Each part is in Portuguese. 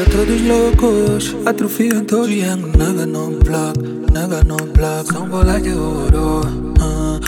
a todos locos, atrofian todos bien. Nega non black, nada non black, son bola de oro. Ah,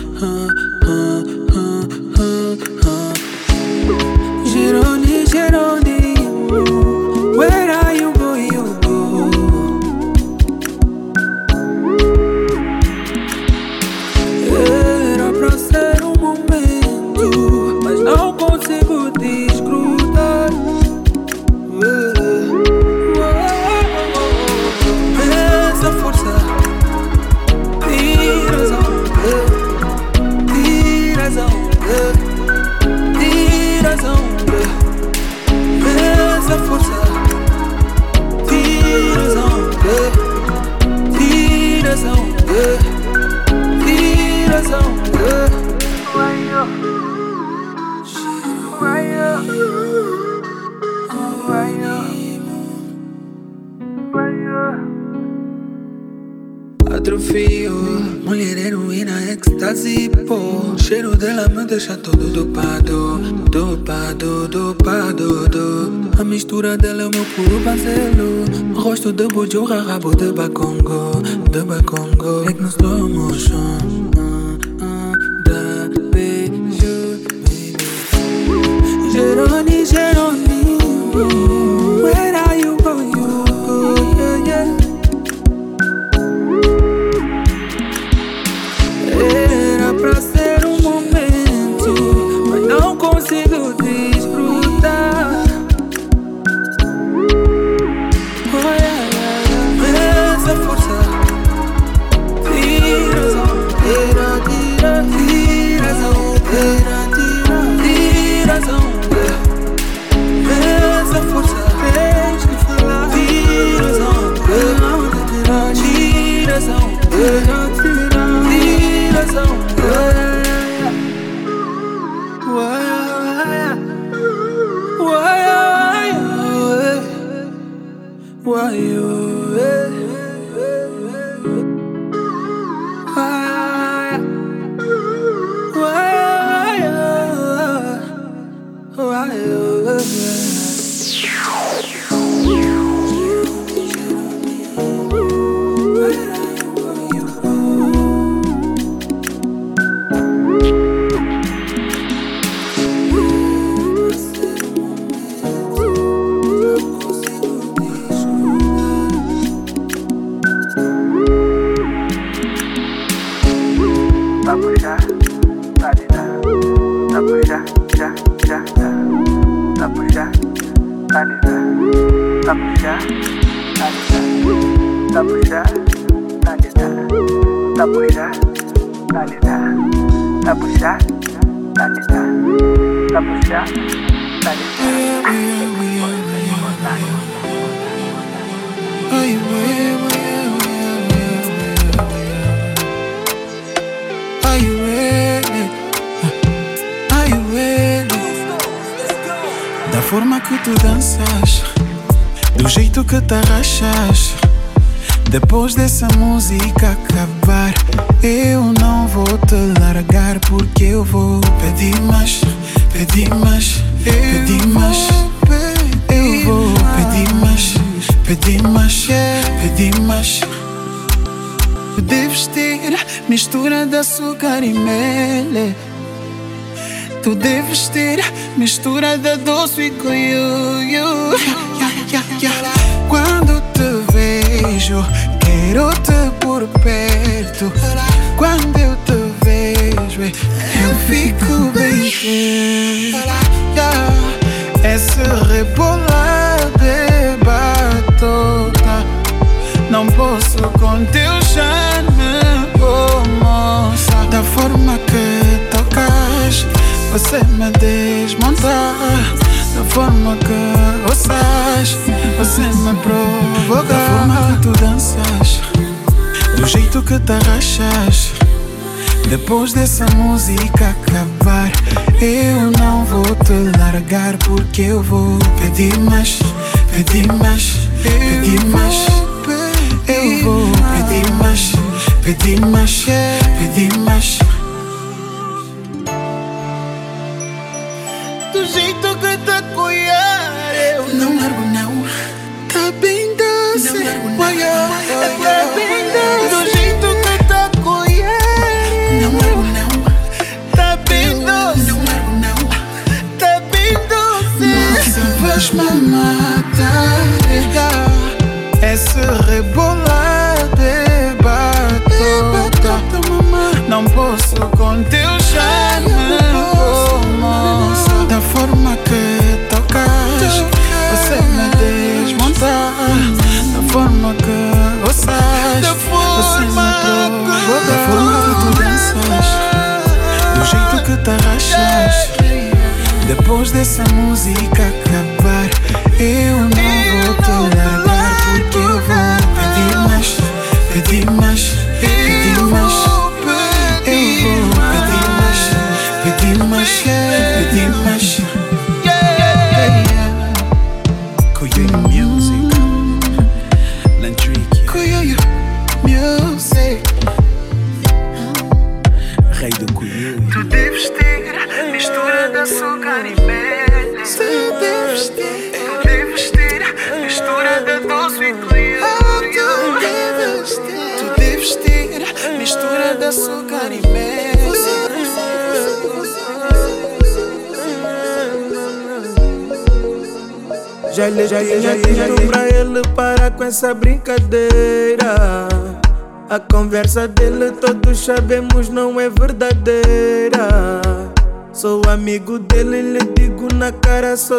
coração.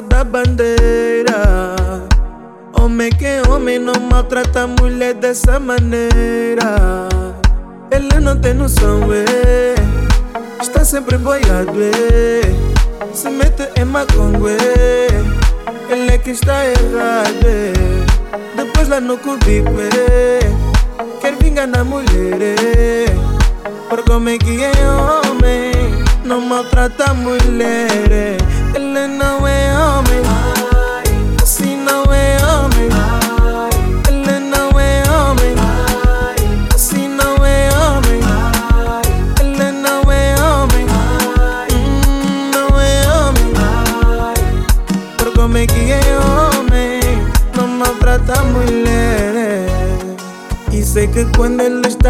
da bandeira. Homem que homem não maltrata mulher dessa maneira. Ele não tem noção, é. Está sempre boiado, é. Se mete em macongo, é. Ele é que está errado, é. Depois lá no cubico, é. Quer vingar na mulher, é. Porque homem que é homem não maltrata mulher, é.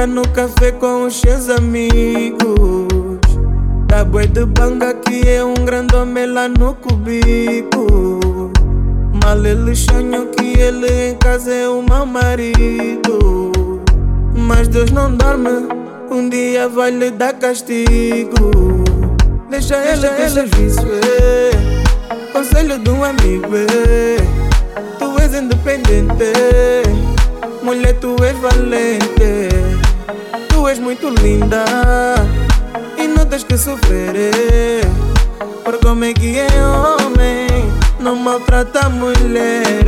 No café com os seus amigos. Tá boi de banga que é um grande homem lá no cubico Mal ele sonha que ele em casa é o meu marido. Mas Deus não dorme, um dia vai lhe dar castigo. Deixa, ele, ele serviço, é. Conselho de um amigo, é. Tu és independente é. Mulher, tu és valente é. És muito linda e não tens que sofrer. Por como é que é homem, não maltrata mulher.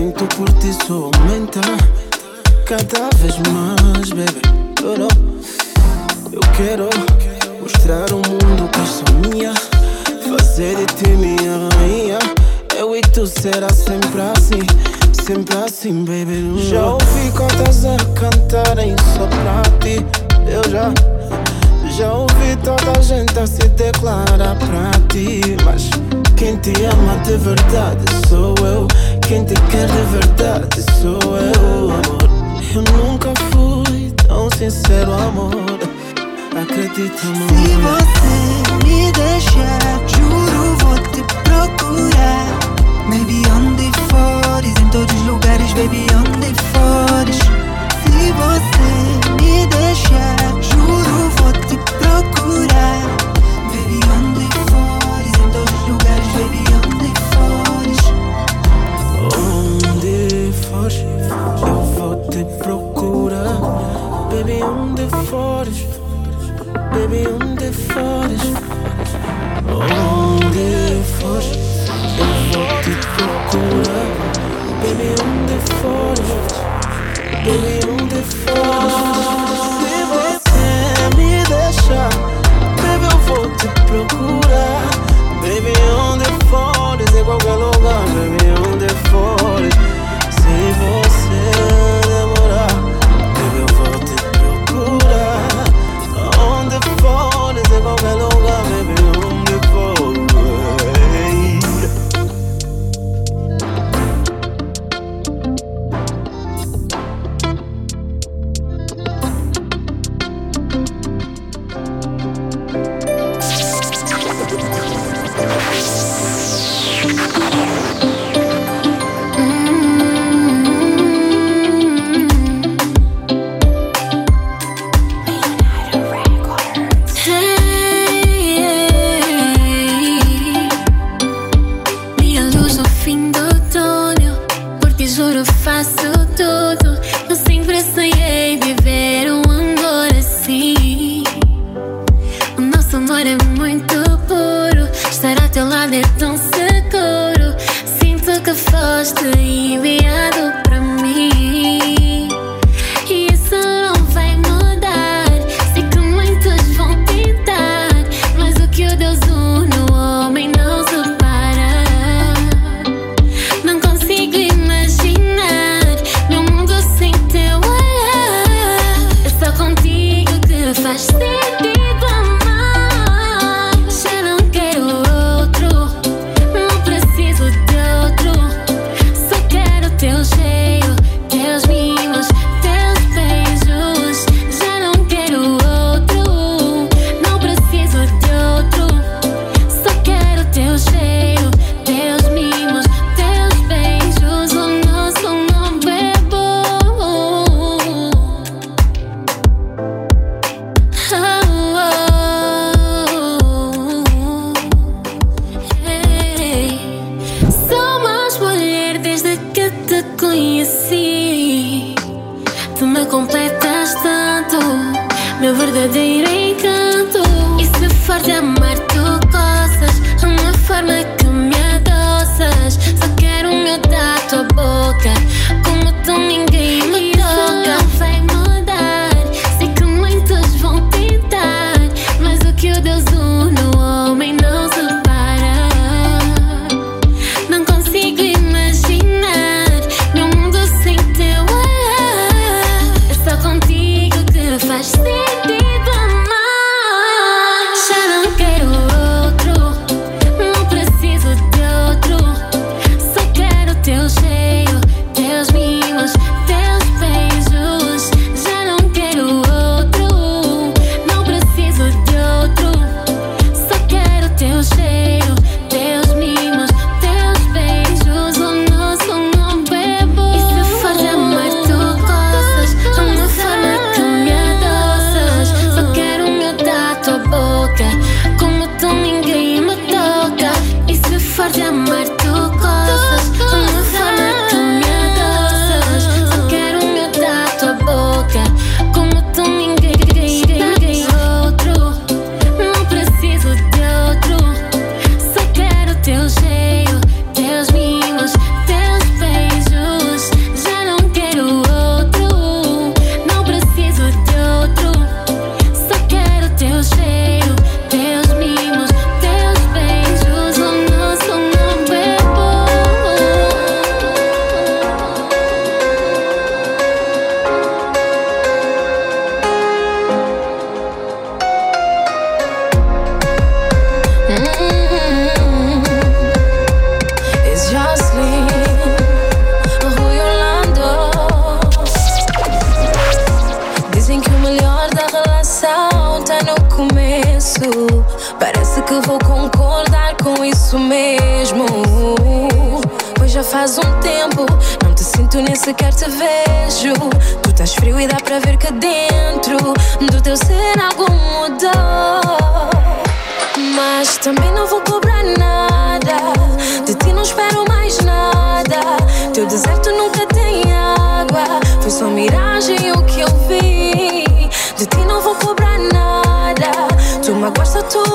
Sinto por ti só aumenta cada vez mais, baby. Eu quero mostrar ao mundo que sou minha, fazer de ti minha rainha. Eu e tu será sempre assim, sempre assim, baby. Já ouvi contas a cantarem só pra ti. Eu já já ouvi toda a gente a se declarar pra ti Mas quem te ama de verdade sou eu Quem te quer de verdade sou eu, amor Eu nunca fui tão sincero, amor Acredita, Se amor você me deixar, juro vou te procurar. Baby, onde fores, em todos os lugares, baby, onde fores. Se você me deixar, juro vou te procurar. Baby, onde fores, em todos os lugares, baby, eu vou te procurar Baby, onde fores? Baby, onde fores? Onde fores, eu vou te procurar Baby, onde fores? Baby, onde fores? Se você me deixar Baby, eu vou te procurar. Baby, onde fores? Em qualquer lugar Baby, onde fores Se você demorar eu vou te procurar. Onde fores Em qualquer lugar Ma so tu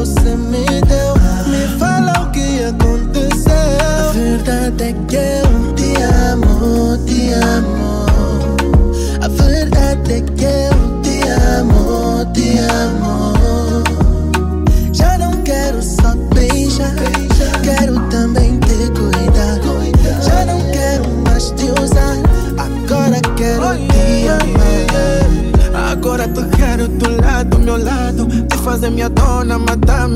fala o que você me deu Me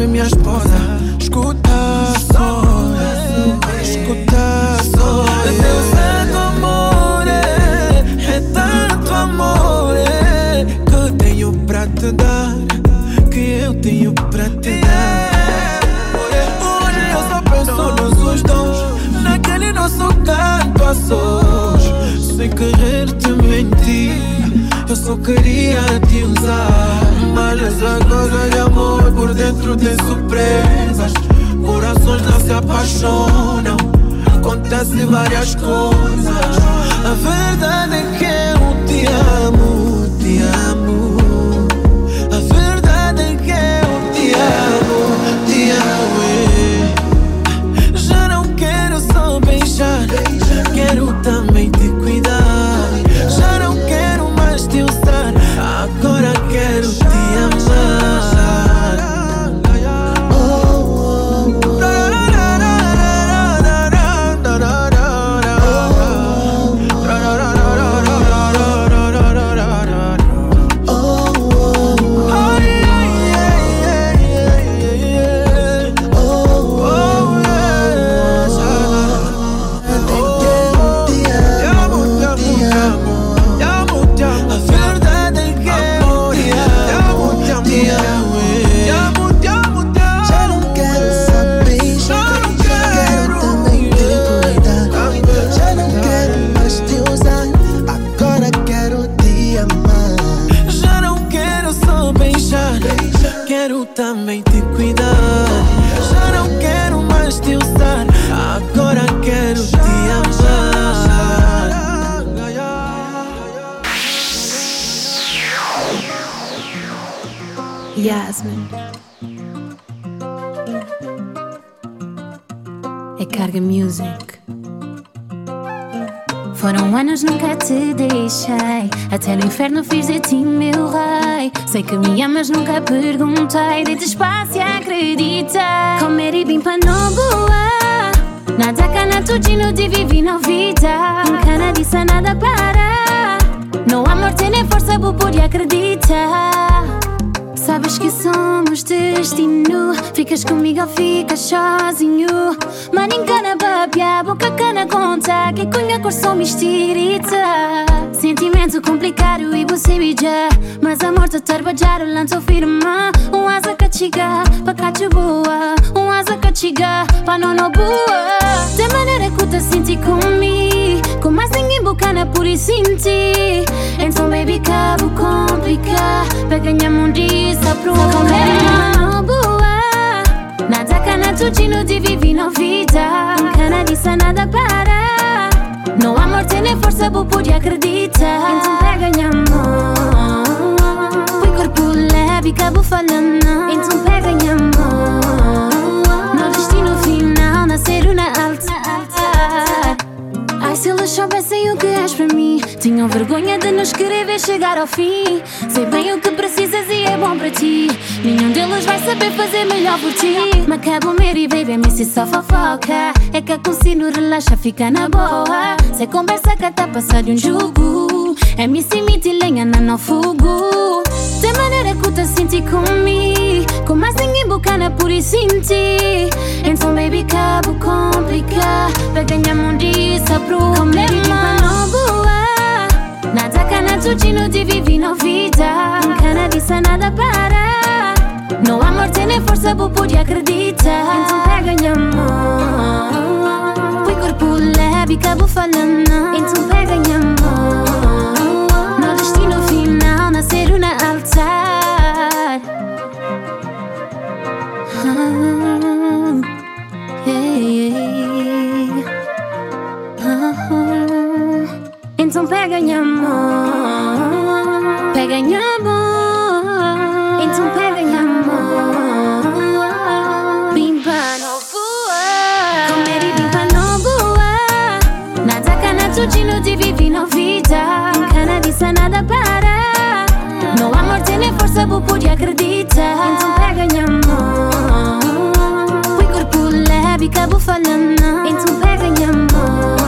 madame, minha esposa. Escuta só, escuta só amor, é, é tanto amor é, Que eu tenho pra te dar. Que eu tenho pra te dar. Hoje eu só penso nos dois Naquele nosso canto a sós. Mentir Eu só queria te usar. Mas essa coisa de amor por dentro tem surpresas. Corações não se apaixonam. Acontece várias coisas. A verdade é que eu te amo, te amo. A verdade é que eu te amo, te amo é. Já não quero só beijar. Quero também É Carga Music. Foram anos, nunca te deixei. Até no inferno fiz de ti meu rei. Sei que me amas, nunca perguntei. Dei-te espaço e acredita. Comer e bem para não boa. Nada cana tudinho de vivi na vida. Nunca nada disse nada para. No amor tem força, poder acreditar. Sabes que somos destino. Ficas comigo ou ficas sozinho. Mas engana babia, boca cana conta. Que cunha cor só mistirita Sentimento complicado e você me já Mas amor te trabalhar o lanço firma Um asa que chega, pra cá te boa. Um asa que chega, pra não no boa. De maneira que te senti comigo Com mais ninguém bocana por isso senti Então baby cabo complicar Pra ganhar um dia só pro comer boa. Nada cana tudinho de viver na vida. Cana disse nada para No amor tem nem força, vou poder acreditar Então pega minha mão Põe corpo leve, cabo falando Então pega minha mão No destino final, nascer na alta Se eles soubessem o que és para mim Tinham vergonha de nos querer ver chegar ao fim. Sei bem o que precisas e é bom para ti. Nenhum deles vai saber fazer melhor por ti. Me acabo Mary, baby, me se só fofoca. É que a consigo relaxa, fica na boa. Se conversa que passar de um jogo E mi si mi ti legna nanno fugu Te manere kuta sinti kumi Kuma singi bukana puri sinti Info baby kabu komplika Peganya mundi sabru Come manobuwa Nataka eh. na tuchino di vivino vita. Kana di sana da para. No amor tene forza bu podi acredita Info peganya mo Pui corpul lebi kabu falana Info peganya mo Entzun pegaiamo Pegaiamo Entzun pegaiamo Bimbano bua Comeri bimbano bua Nataka na cucino di vivino vita. Cana di sana da para No amor tene forza bu pudi Fui Entzun pegaiamo Qui corpul lebi cabufalana Entzun pegaiamo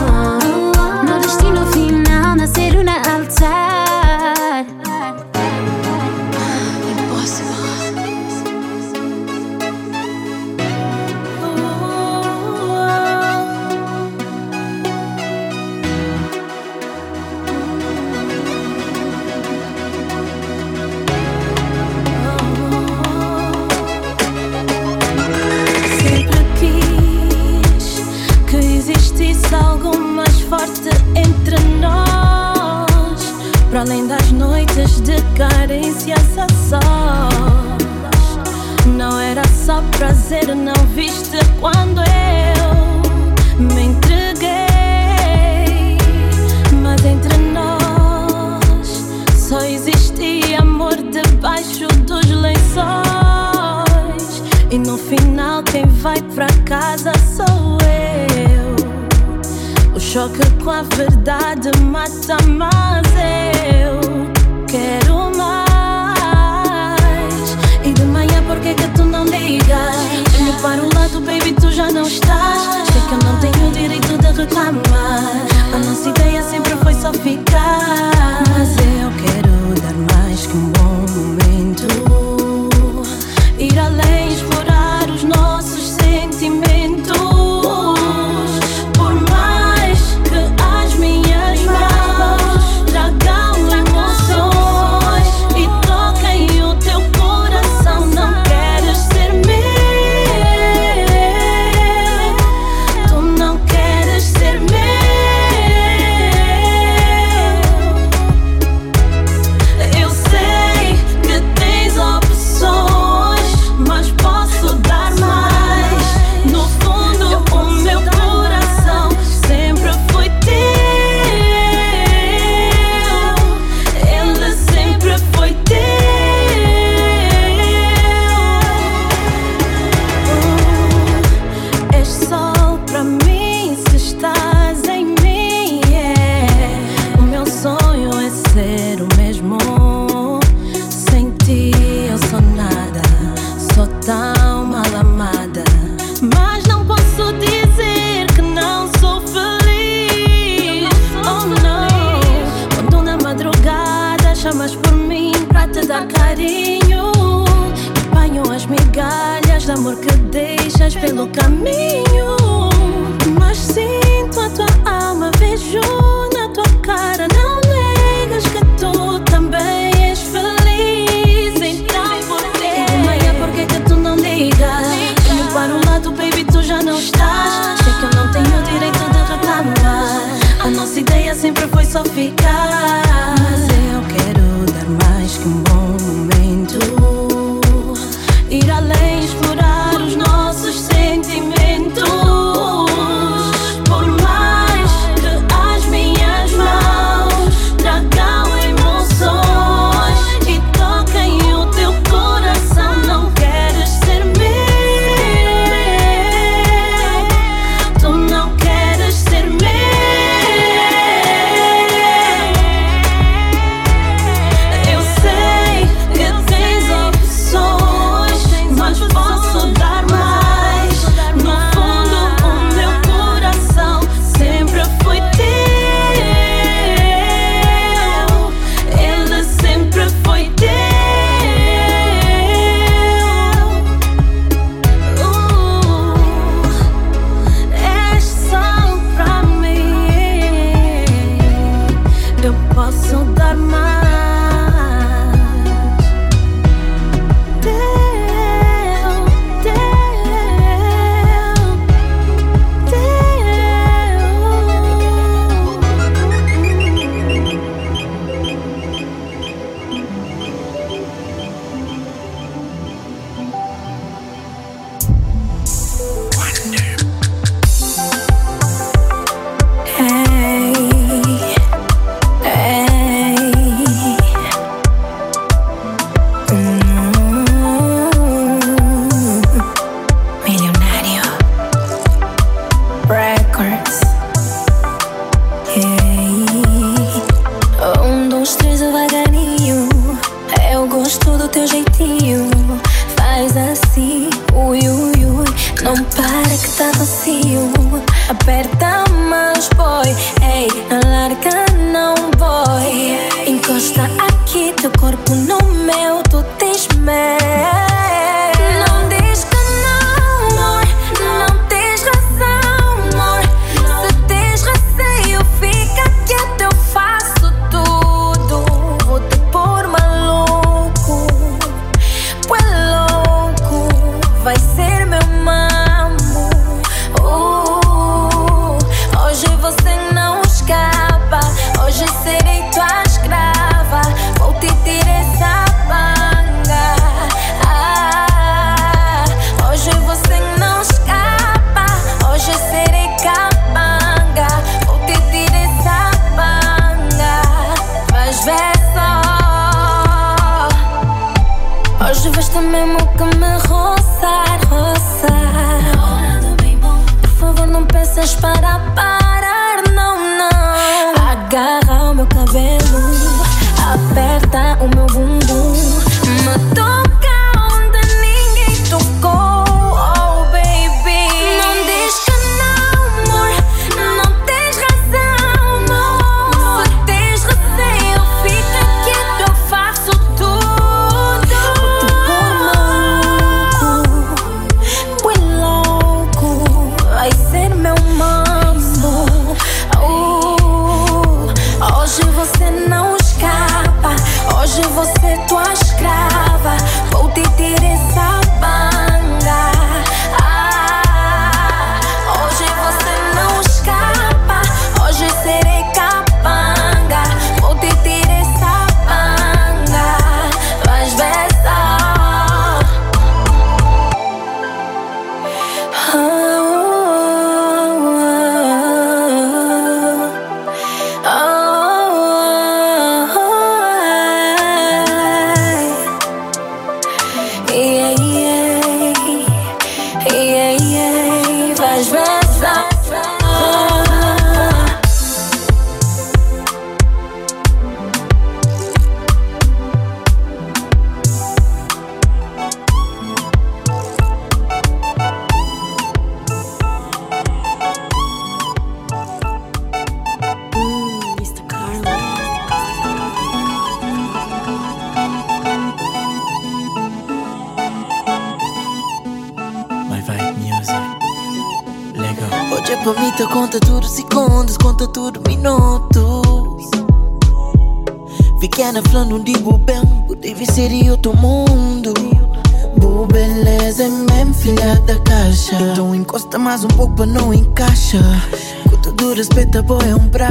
food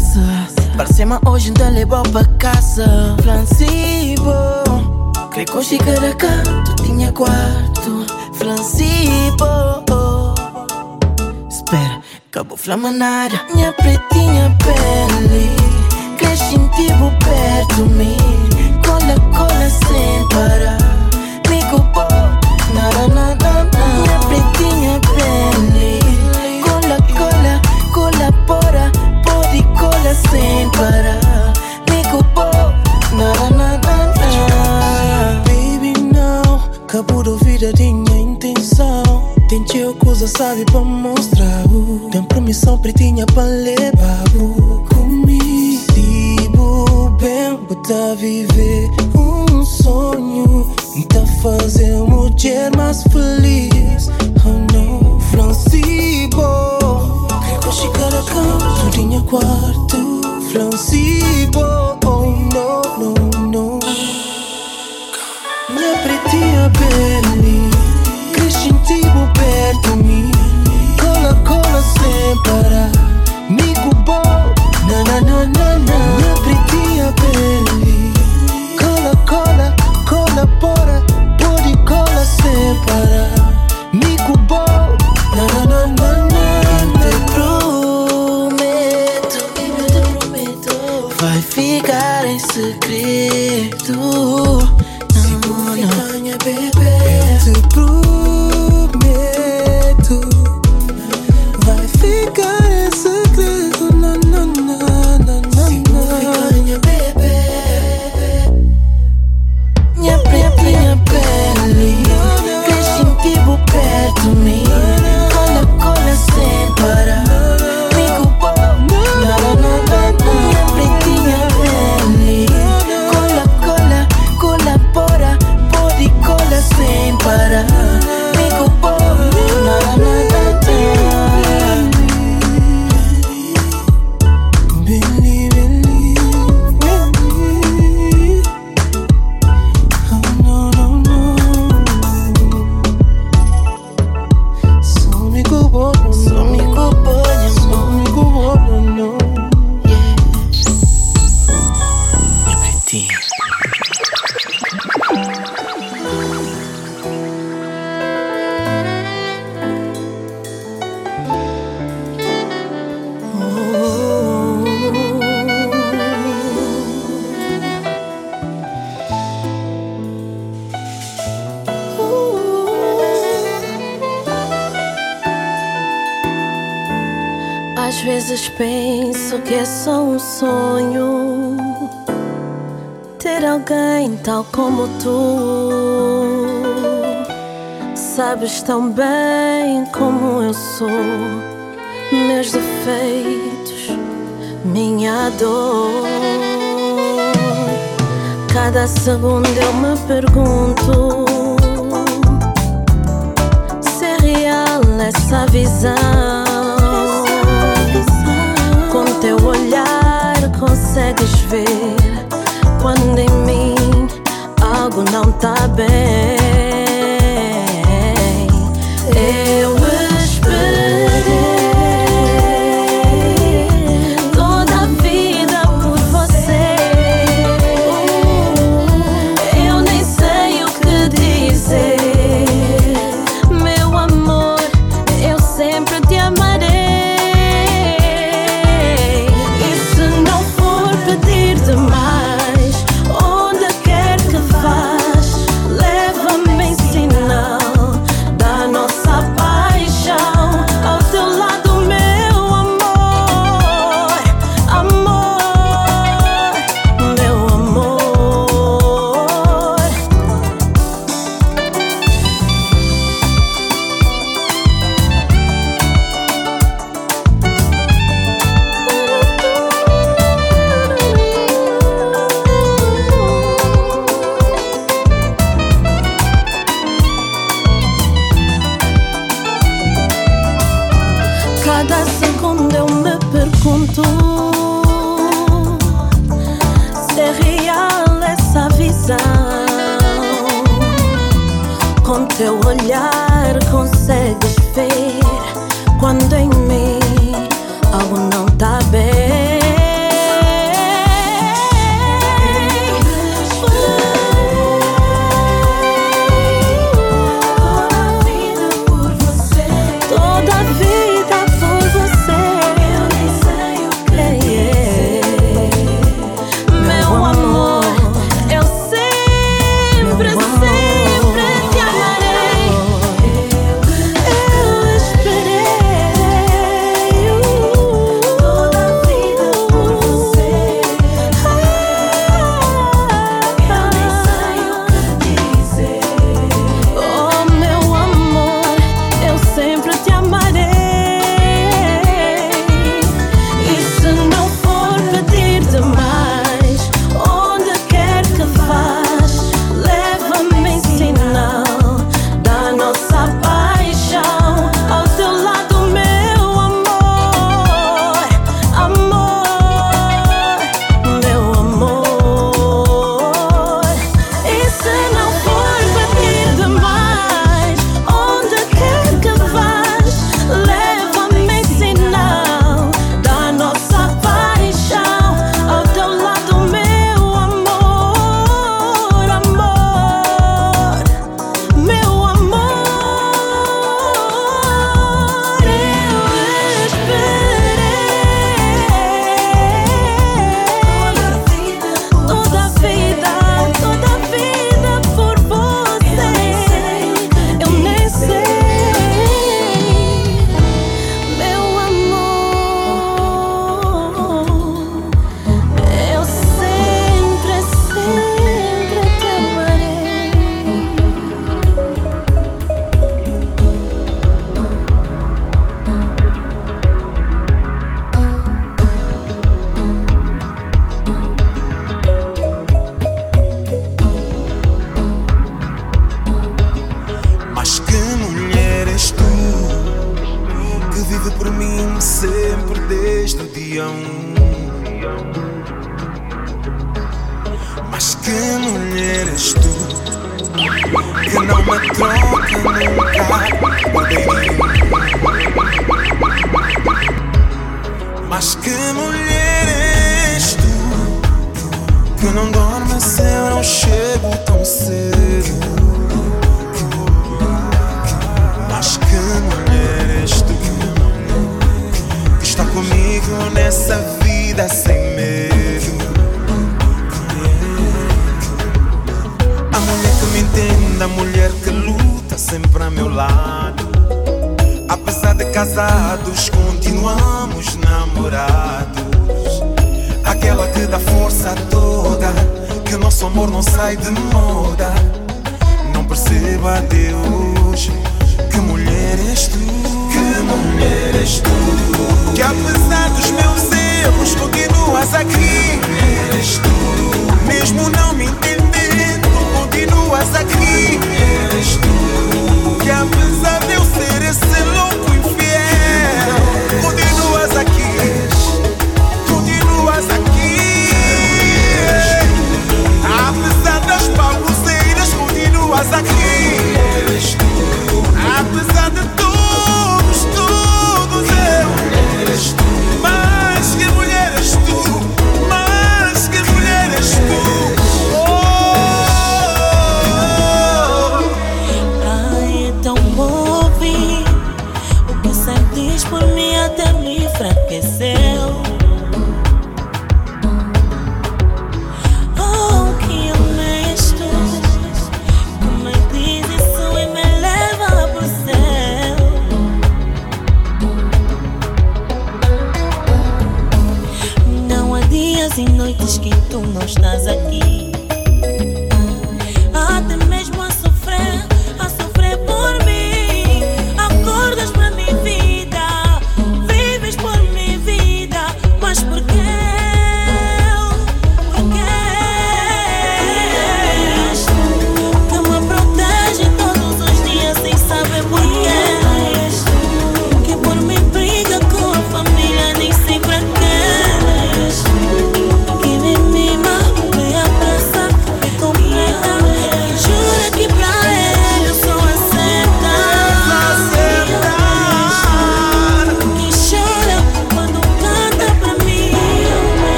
ameaça. Hoje então levou pra casa. Francibo, creio que hoje caraca, tu tinha quarto. Francibo, espera, acabou flamanária, minha pretinha. tão bem como eu sou. Meus defeitos, minha dor. Cada segundo é eu me pergunto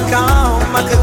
mima, que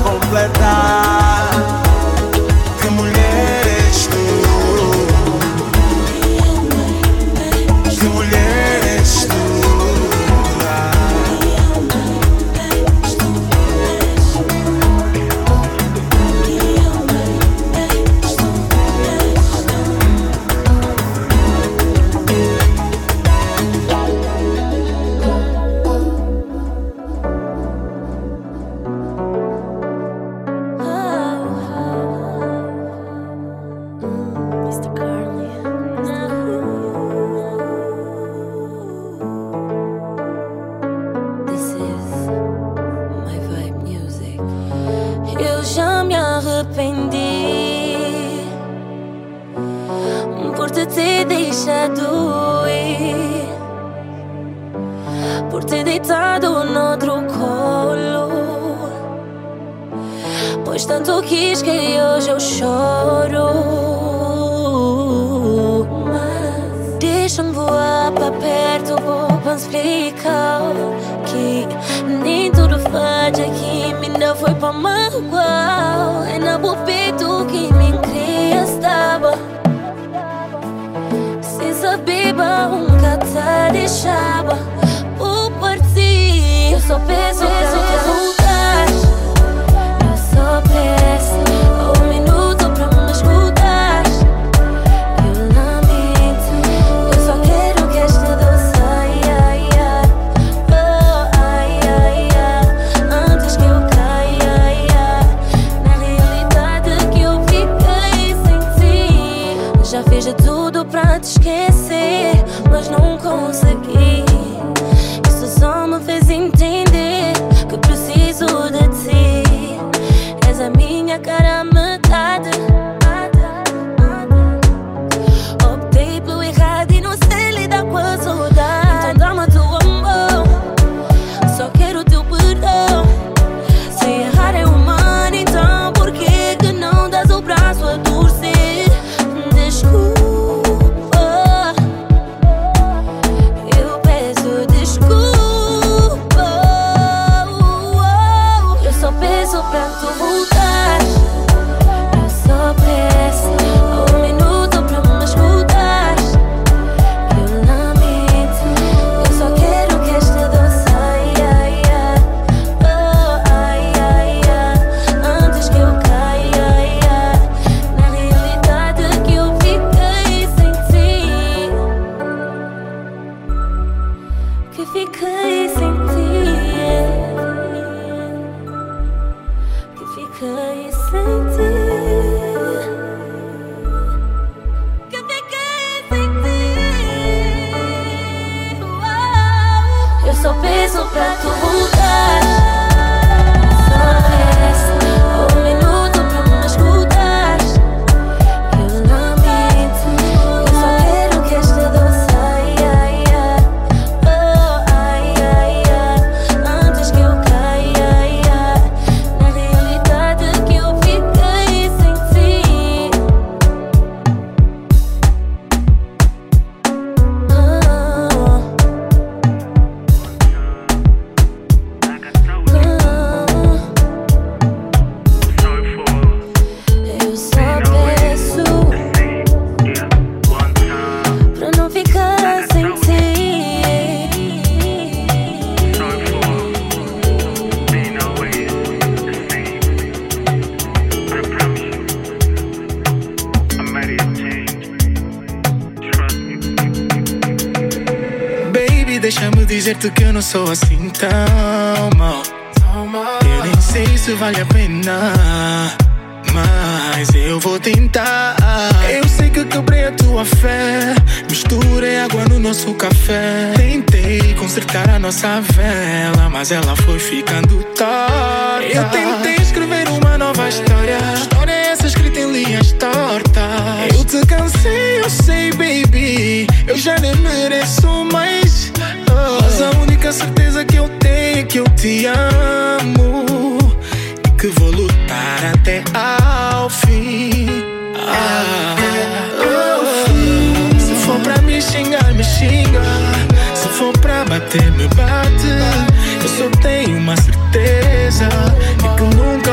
acertar a nossa vela, mas ela foi ficando torta. Eu tentei escrever uma nova história. História é essa escrita em linhas tortas. Eu te cansei, eu sei, baby. Eu já nem mereço mais. Mas a única certeza que eu tenho é que eu te amo.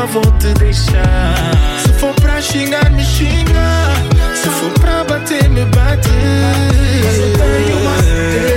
vou te deixar. Se for pra xingar, me xinga. Se for pra bater, me bate. Mas eu tenho uma. É.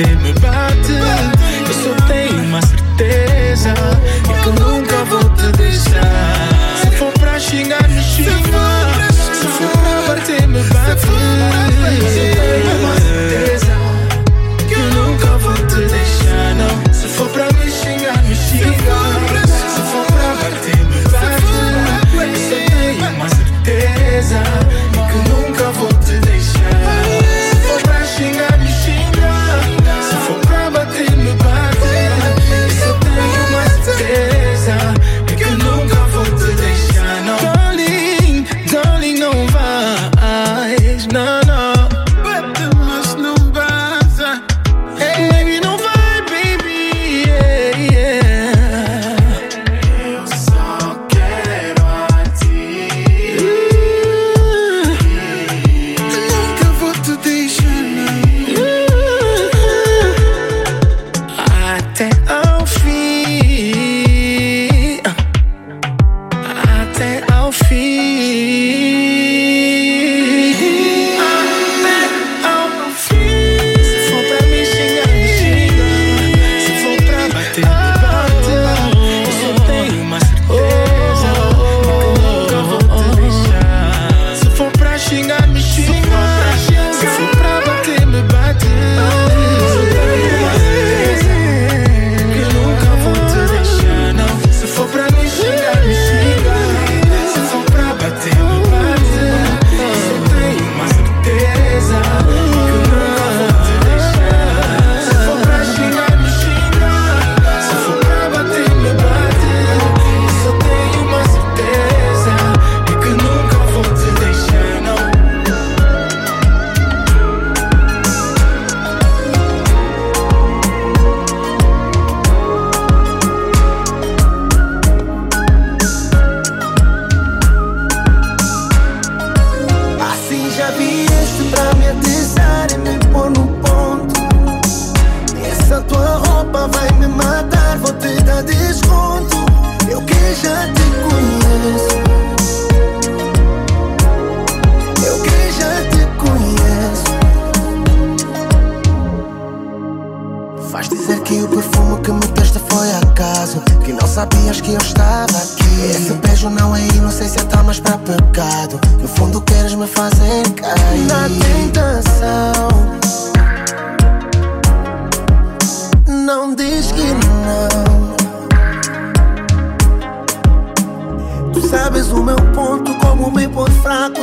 me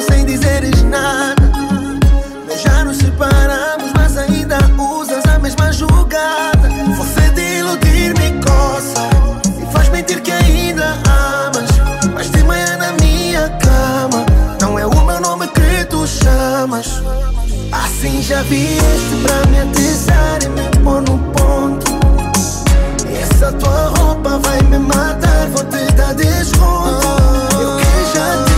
sem dizeres nada. Nós já nos separamos, mas ainda usas a mesma jogada. Você de iludir me coça e faz mentir que ainda amas. Mas de manhã na minha cama, não é o meu nome que tu chamas. Assim já vieste pra me atizar e me pôr no ponto. Essa tua roupa vai me matar, vou te dar desconto. Eu que já te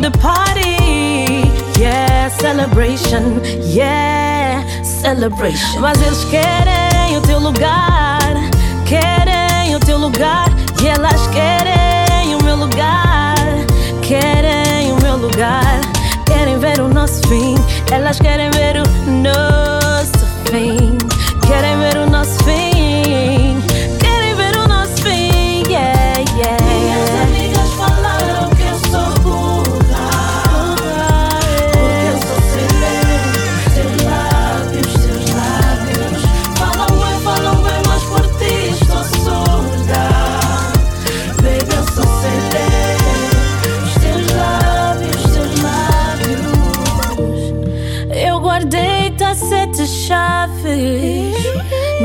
de party. Yeah, celebration, yeah, celebration. Mas eles querem o teu lugar, querem o teu lugar, e elas querem o meu lugar, querem o meu lugar. Querem ver o nosso fim, elas querem ver o nosso fim. Querem ver o nosso fim,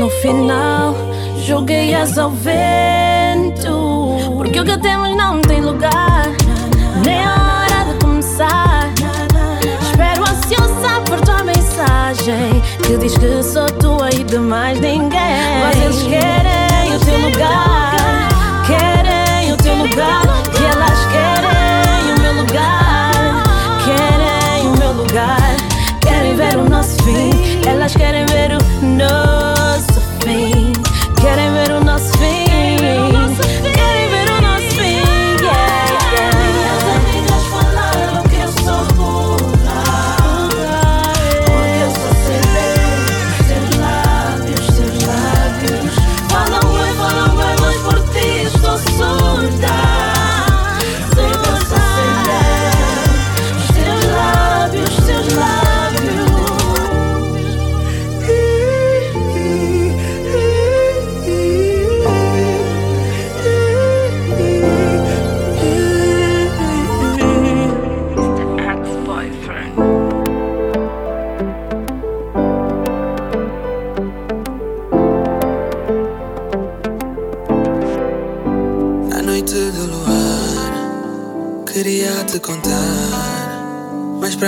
No final, joguei-as ao vento. Porque o que temos não tem lugar. Nem a hora de começar. Espero ansiosa por tua mensagem. Que diz que sou tua e de mais ninguém. Mas eles querem o teu lugar. Querem o teu lugar. E elas querem o meu lugar. Querem o meu lugar. Querem ver o nosso fim. Elas querem ver o nosso. Querem ver o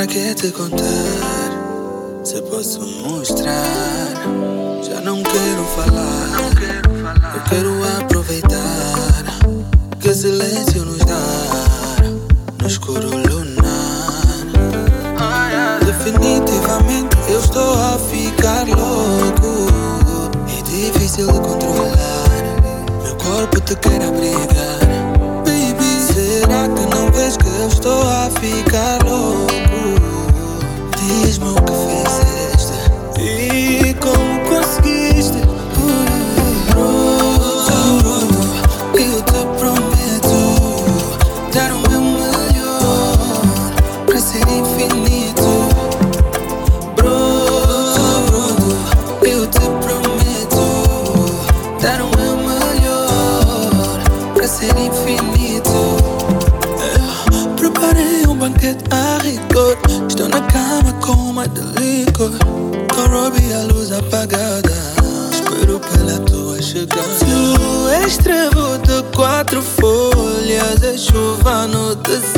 pra que te contar? Se posso mostrar, já não quero falar. Eu quero aproveitar que silêncio nos dá no escuro lunar. Definitivamente eu estou a ficar louco. É difícil de controlar. Meu corpo te quer abrigar. kafanı kız.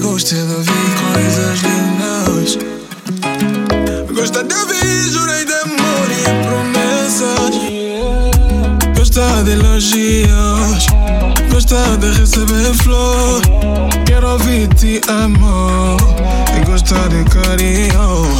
gosta é de ouvir coisas lindas. Gosta de ouvir jurei de amor e promessas. Gosta de elogios. Gosta de receber flor. Quero ouvir-te, amor. E gosto de carinho.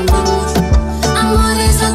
Confirmamos. Amor, já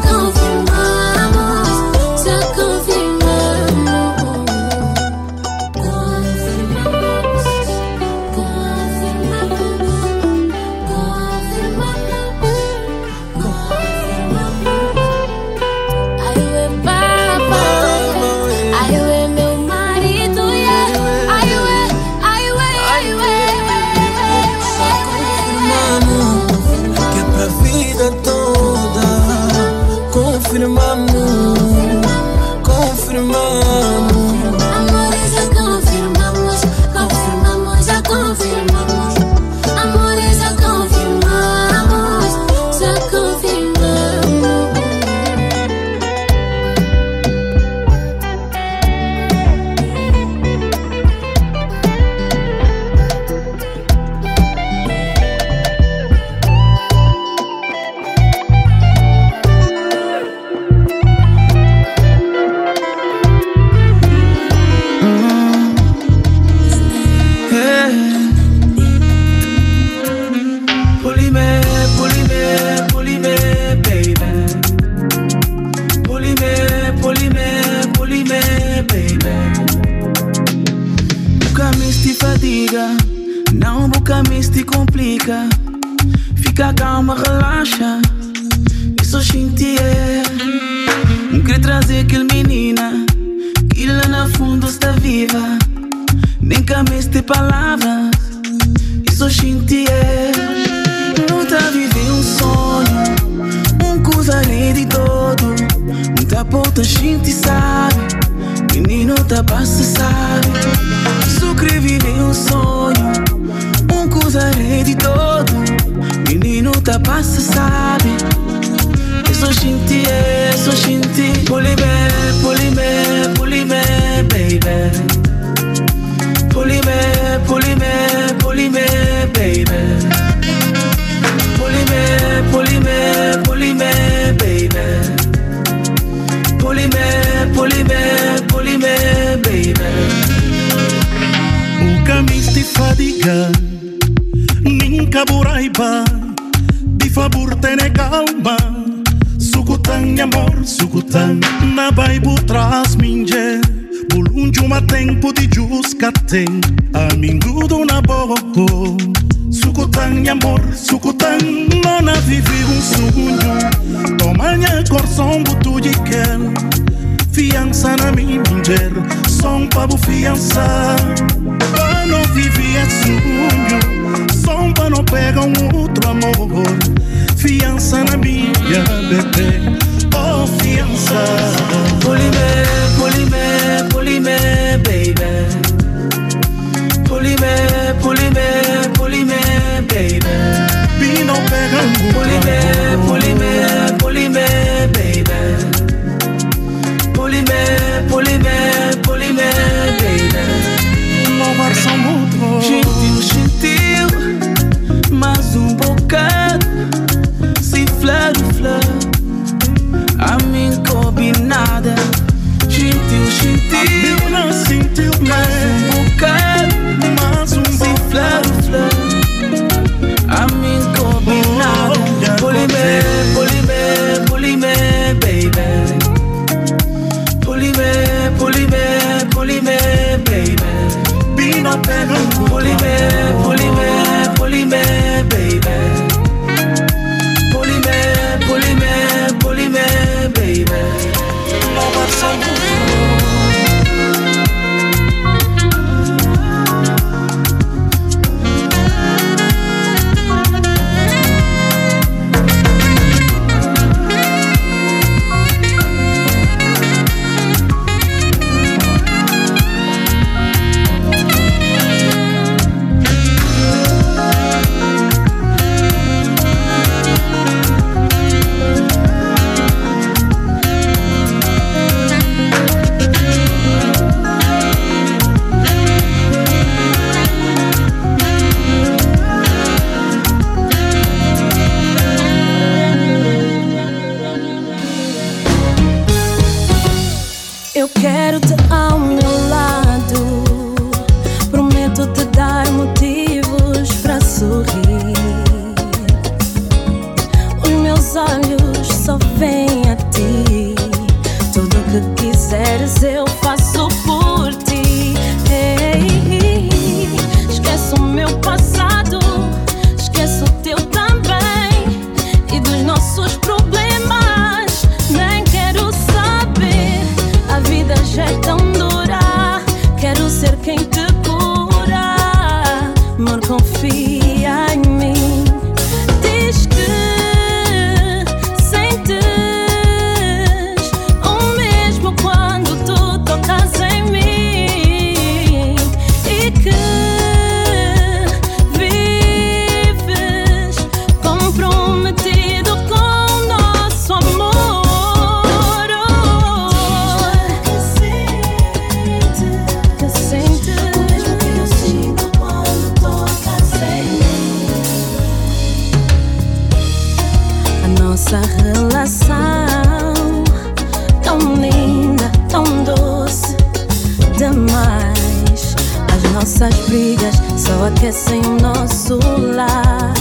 Nossas brigas só aquecem o nosso lar.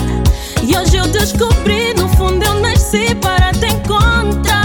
E hoje eu descobri, no fundo eu nasci para te encontrar.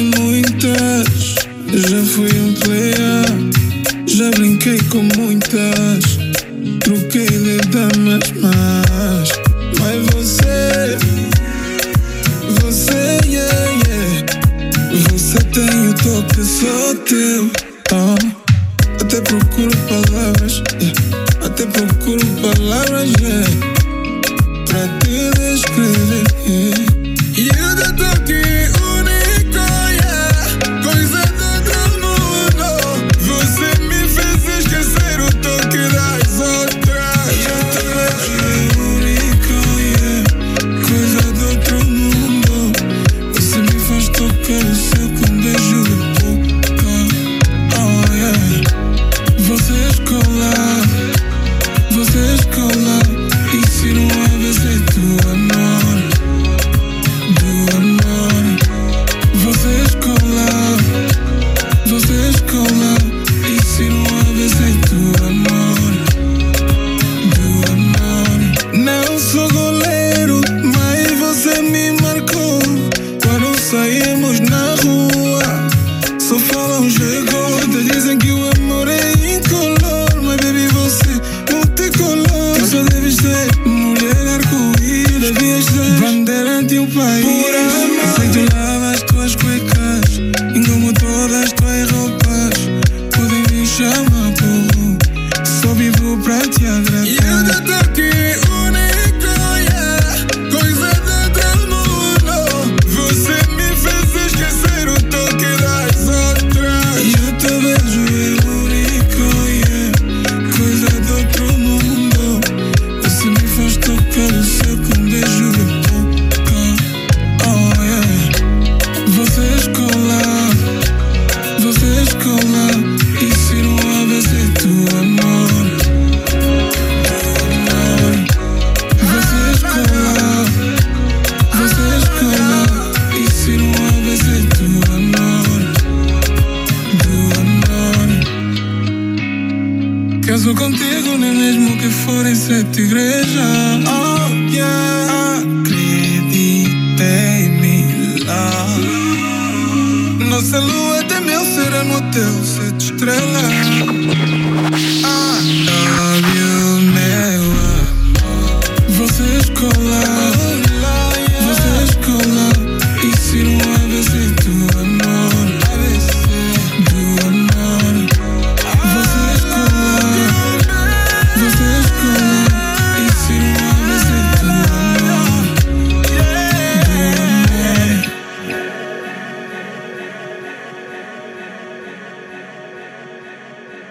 muitas, já fui um player, já brinquei com muitas, troquei de damas, mas, mas você, você, yeah, yeah, você tem o toque só teu, oh. até procuro palavras, yeah. até procuro palavras. Yeah.